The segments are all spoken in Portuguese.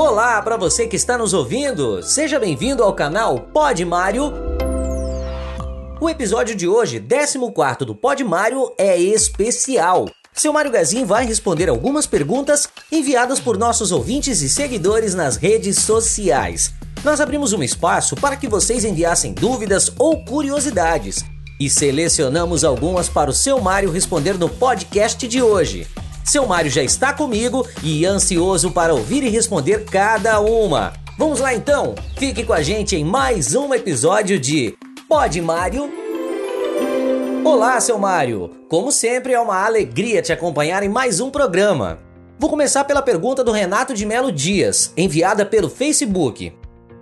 Olá para você que está nos ouvindo. Seja bem-vindo ao canal Pod Mário. O episódio de hoje, 14 do Pod Mário, é especial. Seu Mário Gazin vai responder algumas perguntas enviadas por nossos ouvintes e seguidores nas redes sociais. Nós abrimos um espaço para que vocês enviassem dúvidas ou curiosidades e selecionamos algumas para o seu Mário responder no podcast de hoje. Seu Mário já está comigo e ansioso para ouvir e responder cada uma. Vamos lá então? Fique com a gente em mais um episódio de Pode Mário. Olá, seu Mário! Como sempre, é uma alegria te acompanhar em mais um programa. Vou começar pela pergunta do Renato de Melo Dias, enviada pelo Facebook.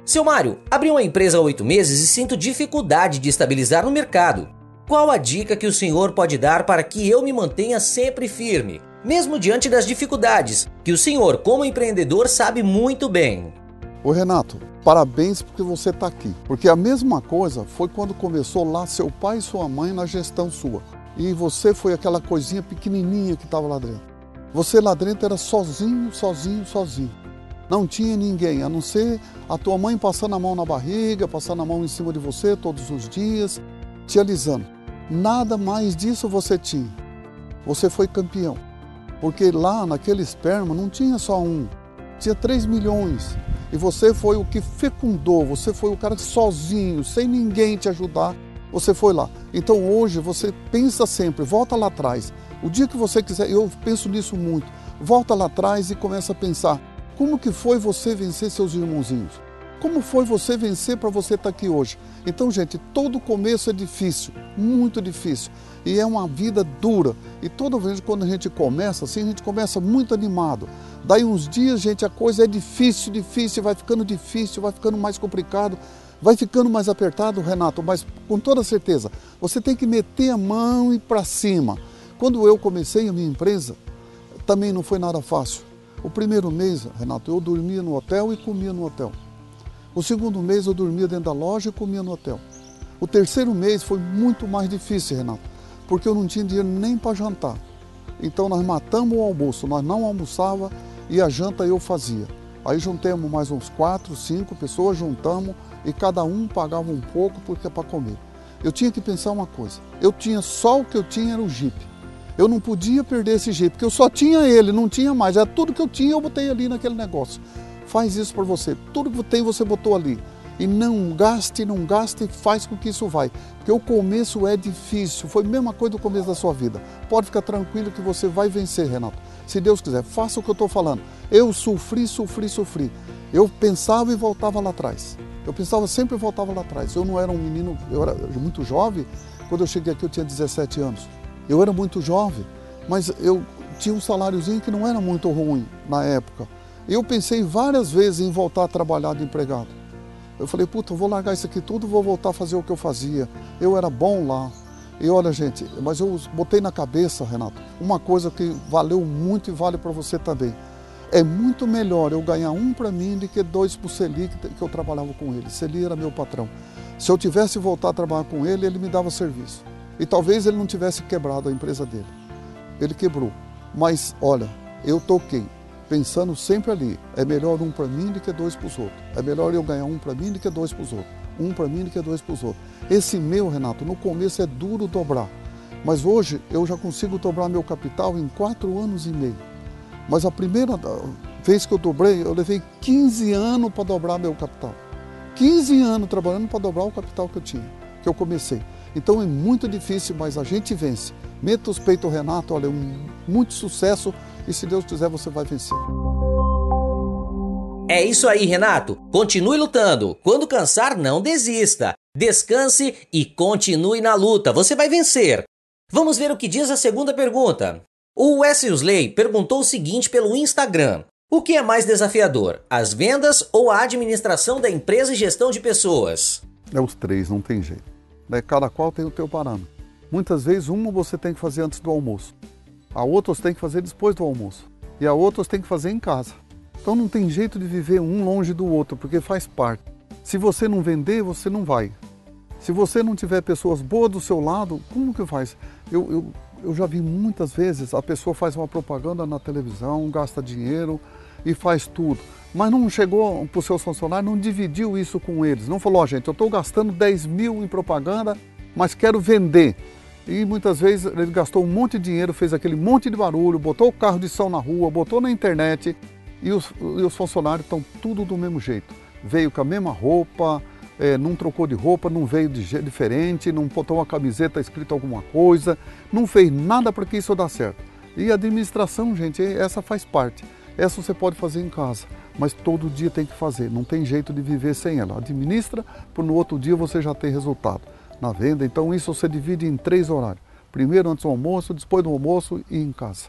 Seu Mário, abri uma empresa há oito meses e sinto dificuldade de estabilizar no mercado. Qual a dica que o senhor pode dar para que eu me mantenha sempre firme, mesmo diante das dificuldades, que o senhor, como empreendedor, sabe muito bem? Ô Renato, parabéns porque você está aqui. Porque a mesma coisa foi quando começou lá seu pai e sua mãe na gestão sua. E você foi aquela coisinha pequenininha que estava lá dentro. Você lá dentro era sozinho, sozinho, sozinho. Não tinha ninguém, a não ser a tua mãe passando a mão na barriga, passando a mão em cima de você todos os dias, te alisando. Nada mais disso você tinha. Você foi campeão. Porque lá naquele esperma não tinha só um, tinha 3 milhões. E você foi o que fecundou, você foi o cara sozinho, sem ninguém te ajudar, você foi lá. Então hoje você pensa sempre, volta lá atrás. O dia que você quiser, eu penso nisso muito. Volta lá atrás e começa a pensar como que foi você vencer seus irmãozinhos? Como foi você vencer para você estar tá aqui hoje? Então, gente, todo começo é difícil, muito difícil. E é uma vida dura. E toda vez quando a gente começa assim, a gente começa muito animado. Daí uns dias, gente, a coisa é difícil, difícil, vai ficando difícil, vai ficando mais complicado, vai ficando mais apertado, Renato, mas com toda certeza, você tem que meter a mão e para cima. Quando eu comecei a minha empresa, também não foi nada fácil. O primeiro mês, Renato, eu dormia no hotel e comia no hotel. O segundo mês eu dormia dentro da loja e comia no hotel. O terceiro mês foi muito mais difícil, Renato, porque eu não tinha dinheiro nem para jantar. Então nós matamos o almoço, nós não almoçava e a janta eu fazia. Aí juntamos mais uns quatro, cinco pessoas, juntamos e cada um pagava um pouco porque é para comer. Eu tinha que pensar uma coisa. Eu tinha só o que eu tinha era o Jeep. Eu não podia perder esse jeito, porque eu só tinha ele, não tinha mais. Era tudo que eu tinha, eu botei ali naquele negócio. Faz isso para você. Tudo que tem, você botou ali. E não gaste, não gaste, faz com que isso vai. Porque o começo é difícil. Foi a mesma coisa do começo da sua vida. Pode ficar tranquilo que você vai vencer, Renato. Se Deus quiser, faça o que eu estou falando. Eu sofri, sofri, sofri. Eu pensava e voltava lá atrás. Eu pensava sempre e voltava lá atrás. Eu não era um menino, eu era muito jovem. Quando eu cheguei aqui, eu tinha 17 anos. Eu era muito jovem, mas eu tinha um saláriozinho que não era muito ruim na época. Eu pensei várias vezes em voltar a trabalhar de empregado. Eu falei, puta, eu vou largar isso aqui tudo, vou voltar a fazer o que eu fazia. Eu era bom lá. E olha, gente, mas eu botei na cabeça, Renato, uma coisa que valeu muito e vale para você também. É muito melhor eu ganhar um para mim do que dois para o Celi, que eu trabalhava com ele. Celi era meu patrão. Se eu tivesse voltar a trabalhar com ele, ele me dava serviço. E talvez ele não tivesse quebrado a empresa dele. Ele quebrou. Mas olha, eu toquei, pensando sempre ali: é melhor um para mim do que dois para os outros. É melhor eu ganhar um para mim do que dois para os outros. Um para mim do que dois para os outros. Esse meu, Renato, no começo é duro dobrar. Mas hoje eu já consigo dobrar meu capital em quatro anos e meio. Mas a primeira vez que eu dobrei, eu levei 15 anos para dobrar meu capital. 15 anos trabalhando para dobrar o capital que eu tinha, que eu comecei. Então é muito difícil, mas a gente vence. Meta os peitos, Renato, olha, um, muito sucesso e se Deus quiser você vai vencer. É isso aí, Renato. Continue lutando. Quando cansar, não desista. Descanse e continue na luta. Você vai vencer. Vamos ver o que diz a segunda pergunta. O Wesley perguntou o seguinte pelo Instagram: O que é mais desafiador, as vendas ou a administração da empresa e gestão de pessoas? É os três, não tem jeito. Né? Cada qual tem o teu parâmetro. Muitas vezes uma você tem que fazer antes do almoço, a outra você tem que fazer depois do almoço e a outra você tem que fazer em casa. Então não tem jeito de viver um longe do outro, porque faz parte. Se você não vender, você não vai. Se você não tiver pessoas boas do seu lado, como que faz? Eu, eu, eu já vi muitas vezes a pessoa faz uma propaganda na televisão, gasta dinheiro e faz tudo. mas não chegou para os seus funcionários, não dividiu isso com eles. Não falou, oh, gente, eu estou gastando 10 mil em propaganda, mas quero vender. E muitas vezes ele gastou um monte de dinheiro, fez aquele monte de barulho, botou o carro de som na rua, botou na internet e os, e os funcionários estão tudo do mesmo jeito. Veio com a mesma roupa, é, não trocou de roupa, não veio de jeito diferente, não botou uma camiseta escrito alguma coisa, não fez nada para que isso dê certo. E a administração, gente, essa faz parte. Essa você pode fazer em casa, mas todo dia tem que fazer, não tem jeito de viver sem ela. Administra, para no outro dia você já ter resultado na venda. Então isso você divide em três horários. Primeiro antes do almoço, depois do almoço e em casa.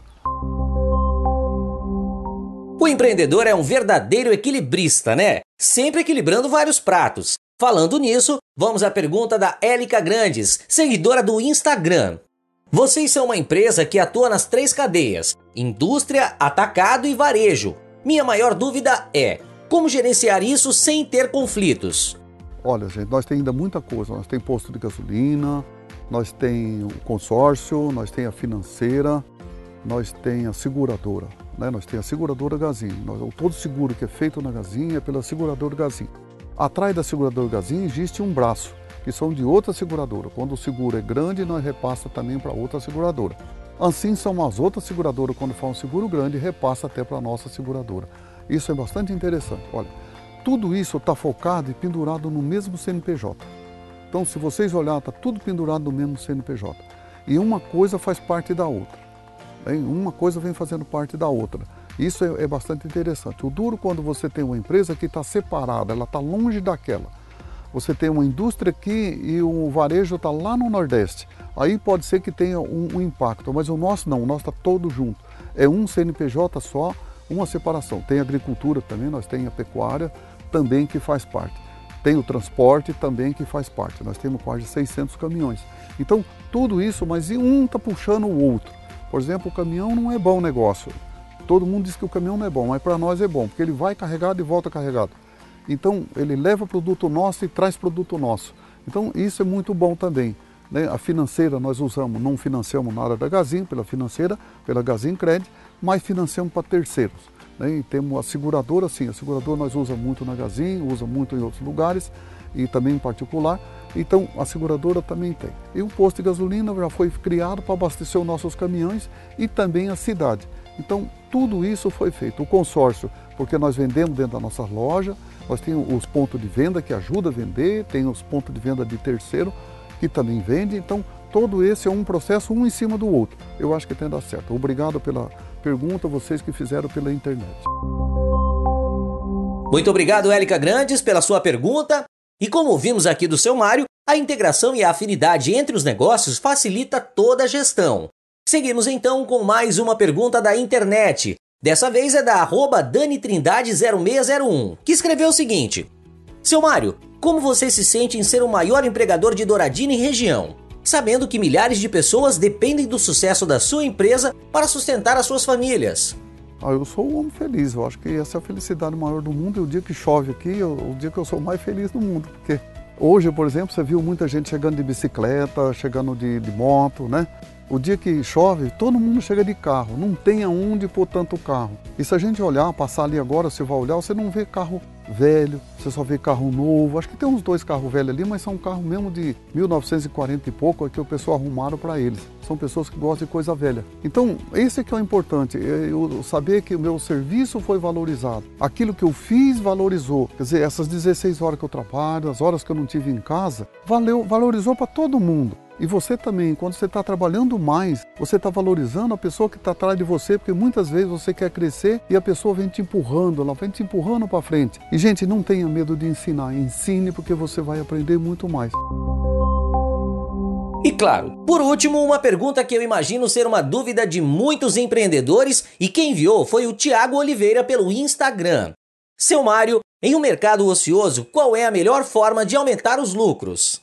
O empreendedor é um verdadeiro equilibrista, né? Sempre equilibrando vários pratos. Falando nisso, vamos à pergunta da Élica Grandes, seguidora do Instagram. Vocês são uma empresa que atua nas três cadeias: indústria, atacado e varejo. Minha maior dúvida é: como gerenciar isso sem ter conflitos? Olha, gente, nós temos ainda muita coisa. Nós temos posto de gasolina, nós temos o consórcio, nós temos a financeira, nós temos a seguradora. Né? Nós temos a seguradora Gazin. Todo seguro que é feito na Gazin é pela seguradora Gazin. Atrás da seguradora Gazin existe um braço, que são de outra seguradora. Quando o seguro é grande, nós repassa também para outra seguradora. Assim são as outras seguradoras, quando faz um seguro grande, repassa até para a nossa seguradora. Isso é bastante interessante. Olha, tudo isso está focado e pendurado no mesmo CNPJ. Então, se vocês olharem, está tudo pendurado no mesmo CNPJ. E uma coisa faz parte da outra. Uma coisa vem fazendo parte da outra. Isso é, é bastante interessante. O duro quando você tem uma empresa que está separada, ela está longe daquela. Você tem uma indústria aqui e o varejo está lá no Nordeste. Aí pode ser que tenha um, um impacto, mas o nosso não, o nosso está todo junto. É um CNPJ só, uma separação. Tem agricultura também, nós temos a pecuária também que faz parte. Tem o transporte também que faz parte. Nós temos quase 600 caminhões. Então, tudo isso, mas um está puxando o outro. Por exemplo, o caminhão não é bom negócio. Todo mundo diz que o caminhão não é bom, mas para nós é bom, porque ele vai carregado e volta carregado. Então, ele leva produto nosso e traz produto nosso. Então, isso é muito bom também. Né? A financeira nós usamos, não financiamos nada da Gazin, pela financeira, pela Gazin Credit, mas financiamos para terceiros. Né? E temos a seguradora, sim, a seguradora nós usamos muito na Gazin, usa muito em outros lugares e também em particular. Então a seguradora também tem. E o posto de gasolina já foi criado para abastecer os nossos caminhões e também a cidade. Então, tudo isso foi feito. O consórcio, porque nós vendemos dentro da nossa loja, nós temos os pontos de venda que ajudam a vender, tem os pontos de venda de terceiro que também vende. Então, todo esse é um processo um em cima do outro. Eu acho que tem dado certo. Obrigado pela pergunta, vocês que fizeram pela internet. Muito obrigado, Élica Grandes, pela sua pergunta. E como ouvimos aqui do seu Mário, a integração e a afinidade entre os negócios facilita toda a gestão. Seguimos então com mais uma pergunta da internet. Dessa vez é da arroba DaniTrindade0601, que escreveu o seguinte: Seu Mário, como você se sente em ser o maior empregador de Douradina em região? Sabendo que milhares de pessoas dependem do sucesso da sua empresa para sustentar as suas famílias. Ah, eu sou um homem feliz, eu acho que essa é a felicidade maior do mundo. E o dia que chove aqui, é o dia que eu sou mais feliz do mundo. Porque hoje, por exemplo, você viu muita gente chegando de bicicleta, chegando de, de moto, né? O dia que chove, todo mundo chega de carro, não tem aonde pôr tanto carro. E se a gente olhar, passar ali agora, você vai olhar, você não vê carro velho, você só vê carro novo. Acho que tem uns dois carros velhos ali, mas são carros mesmo de 1940 e pouco é que o pessoal arrumaram para eles. São pessoas que gostam de coisa velha. Então, esse é que é o importante, é eu saber que o meu serviço foi valorizado. Aquilo que eu fiz valorizou. Quer dizer, essas 16 horas que eu trabalho, as horas que eu não tive em casa, valeu, valorizou para todo mundo. E você também, quando você está trabalhando mais, você está valorizando a pessoa que está atrás de você, porque muitas vezes você quer crescer e a pessoa vem te empurrando, ela vem te empurrando para frente. E gente, não tenha medo de ensinar, ensine porque você vai aprender muito mais. E claro, por último, uma pergunta que eu imagino ser uma dúvida de muitos empreendedores e quem enviou foi o Tiago Oliveira pelo Instagram. Seu Mário, em um mercado ocioso, qual é a melhor forma de aumentar os lucros?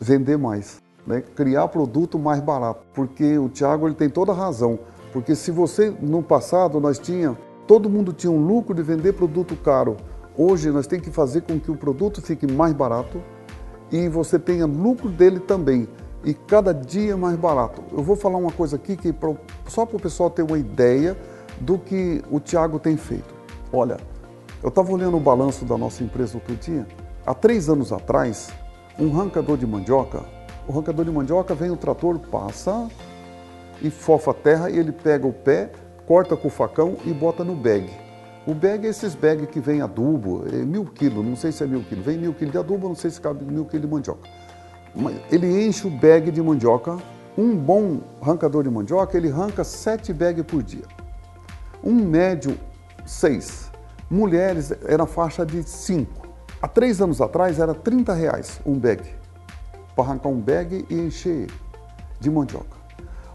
Vender mais né, criar produto mais barato, porque o Tiago ele tem toda a razão, porque se você no passado nós tinha todo mundo tinha um lucro de vender produto caro, hoje nós temos que fazer com que o produto fique mais barato e você tenha lucro dele também e cada dia mais barato. Eu vou falar uma coisa aqui que só para o pessoal ter uma ideia do que o Tiago tem feito. Olha, Eu estava olhando o balanço da nossa empresa outro dia. Há três anos atrás, um arrancador de mandioca, o arrancador de mandioca vem o trator, passa e fofa a terra e ele pega o pé, corta com o facão e bota no bag. O bag é esses bag que vem adubo, é mil quilos, não sei se é mil quilos. Vem mil quilos de adubo, não sei se cabe mil quilos de mandioca. Ele enche o bag de mandioca. Um bom arrancador de mandioca, ele arranca sete bags por dia. Um médio, seis. Mulheres, era faixa de cinco. Há três anos atrás, era 30 reais um bag. Para arrancar um bag e encher de mandioca.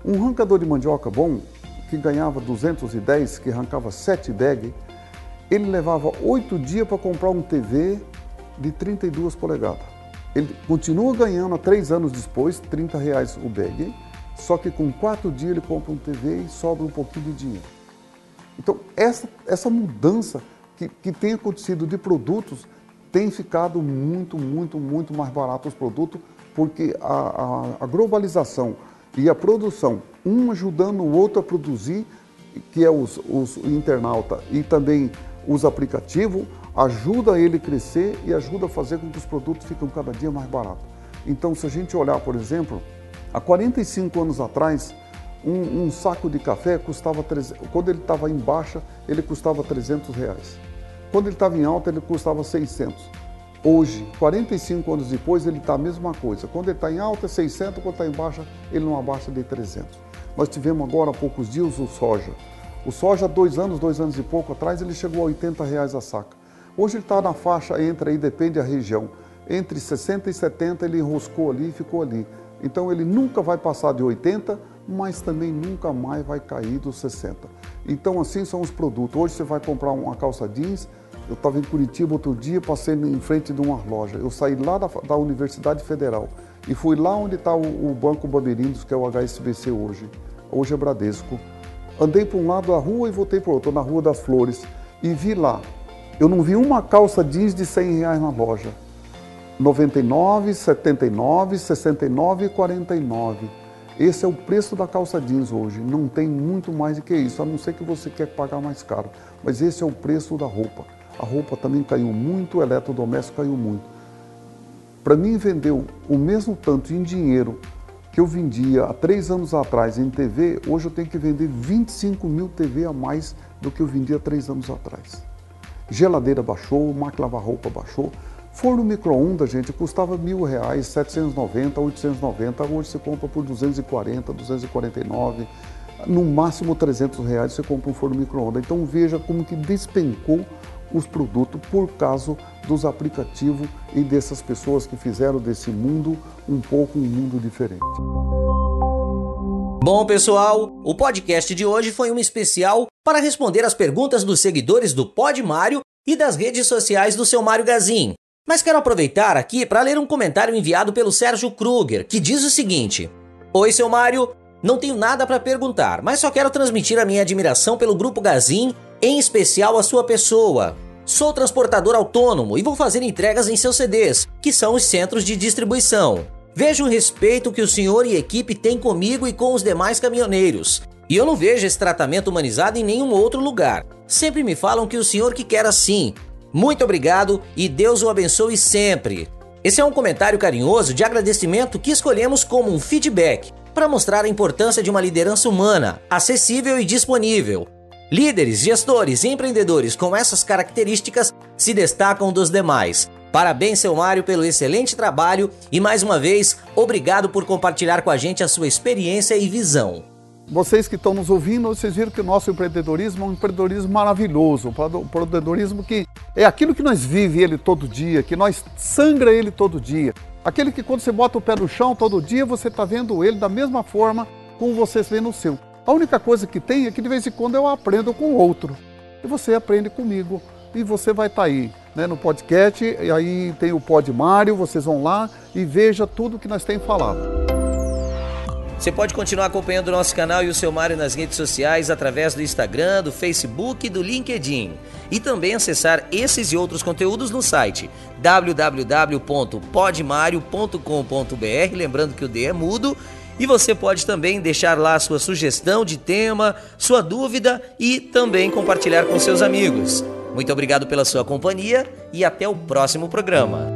Um arrancador de mandioca bom, que ganhava 210, que arrancava sete bags, ele levava oito dias para comprar um TV de 32 polegadas. Ele continua ganhando, três anos depois, 30 reais o bag, só que com quatro dias ele compra um TV e sobra um pouquinho de dinheiro. Então, essa, essa mudança que, que tem acontecido de produtos tem ficado muito, muito, muito mais barato os produtos, porque a, a, a globalização e a produção, um ajudando o outro a produzir, que é os, os internauta e também os aplicativos, ajuda ele a crescer e ajuda a fazer com que os produtos fiquem cada dia mais baratos. Então, se a gente olhar, por exemplo, há 45 anos atrás, um, um saco de café custava, quando ele estava em baixa, ele custava 300 reais. Quando ele estava em alta, ele custava 600. Hoje, 45 anos depois, ele está a mesma coisa. Quando ele está em alta, é 600, quando está em baixa, ele não abaixa de 300. Nós tivemos agora há poucos dias o soja. O soja, dois anos, dois anos e pouco atrás, ele chegou a 80 reais a saca. Hoje ele está na faixa entre aí, depende da região, entre 60 e 70 ele enroscou ali e ficou ali. Então ele nunca vai passar de 80, mas também nunca mais vai cair dos 60. Então assim são os produtos. Hoje você vai comprar uma calça jeans, eu estava em Curitiba outro dia, passei em frente de uma loja. Eu saí lá da, da Universidade Federal e fui lá onde está o, o Banco Bandeirindos, que é o HSBC hoje. Hoje é Bradesco. Andei para um lado da rua e voltei para o outro, na Rua das Flores, e vi lá. Eu não vi uma calça jeans de 100 reais na loja. 99, 79, 69 e 49. Esse é o preço da calça jeans hoje. Não tem muito mais do que isso, a não ser que você quer pagar mais caro. Mas esse é o preço da roupa. A roupa também caiu muito, o eletrodoméstico caiu muito. Para mim, vendeu o mesmo tanto em dinheiro que eu vendia há três anos atrás em TV, hoje eu tenho que vender 25 mil TV a mais do que eu vendia três anos atrás. Geladeira baixou, máquina lavar roupa baixou. Forno micro-ondas, gente, custava mil reais, 790, 890. Hoje você compra por 240, 249. No máximo 300 reais você compra um forno micro-ondas. Então veja como que despencou os produtos por causa dos aplicativos e dessas pessoas que fizeram desse mundo um pouco um mundo diferente. Bom, pessoal, o podcast de hoje foi um especial para responder as perguntas dos seguidores do Pod Mário e das redes sociais do seu Mário Gazin. Mas quero aproveitar aqui para ler um comentário enviado pelo Sérgio Kruger, que diz o seguinte: Oi, seu Mário, não tenho nada para perguntar, mas só quero transmitir a minha admiração pelo Grupo Gazin, em especial a sua pessoa. Sou transportador autônomo e vou fazer entregas em seus CDs, que são os centros de distribuição. Vejo o respeito que o senhor e equipe têm comigo e com os demais caminhoneiros. E eu não vejo esse tratamento humanizado em nenhum outro lugar. Sempre me falam que o senhor que quer assim. Muito obrigado e Deus o abençoe sempre. Esse é um comentário carinhoso de agradecimento que escolhemos como um feedback para mostrar a importância de uma liderança humana, acessível e disponível, Líderes, gestores e empreendedores com essas características se destacam dos demais. Parabéns, seu Mário, pelo excelente trabalho e mais uma vez, obrigado por compartilhar com a gente a sua experiência e visão. Vocês que estão nos ouvindo, vocês viram que o nosso empreendedorismo é um empreendedorismo maravilhoso, um empreendedorismo que é aquilo que nós vivemos ele todo dia, que nós sangra ele todo dia. Aquele que quando você bota o pé no chão todo dia, você está vendo ele da mesma forma como você vê no seu. A única coisa que tem é que de vez em quando eu aprendo com outro. E você aprende comigo. E você vai estar tá aí né, no podcast, e aí tem o Pod Mário, vocês vão lá e veja tudo que nós temos falado. Você pode continuar acompanhando o nosso canal e o seu Mário nas redes sociais através do Instagram, do Facebook e do LinkedIn. E também acessar esses e outros conteúdos no site www.podmario.com.br, lembrando que o D é mudo e você pode também deixar lá sua sugestão de tema, sua dúvida e também compartilhar com seus amigos. Muito obrigado pela sua companhia e até o próximo programa.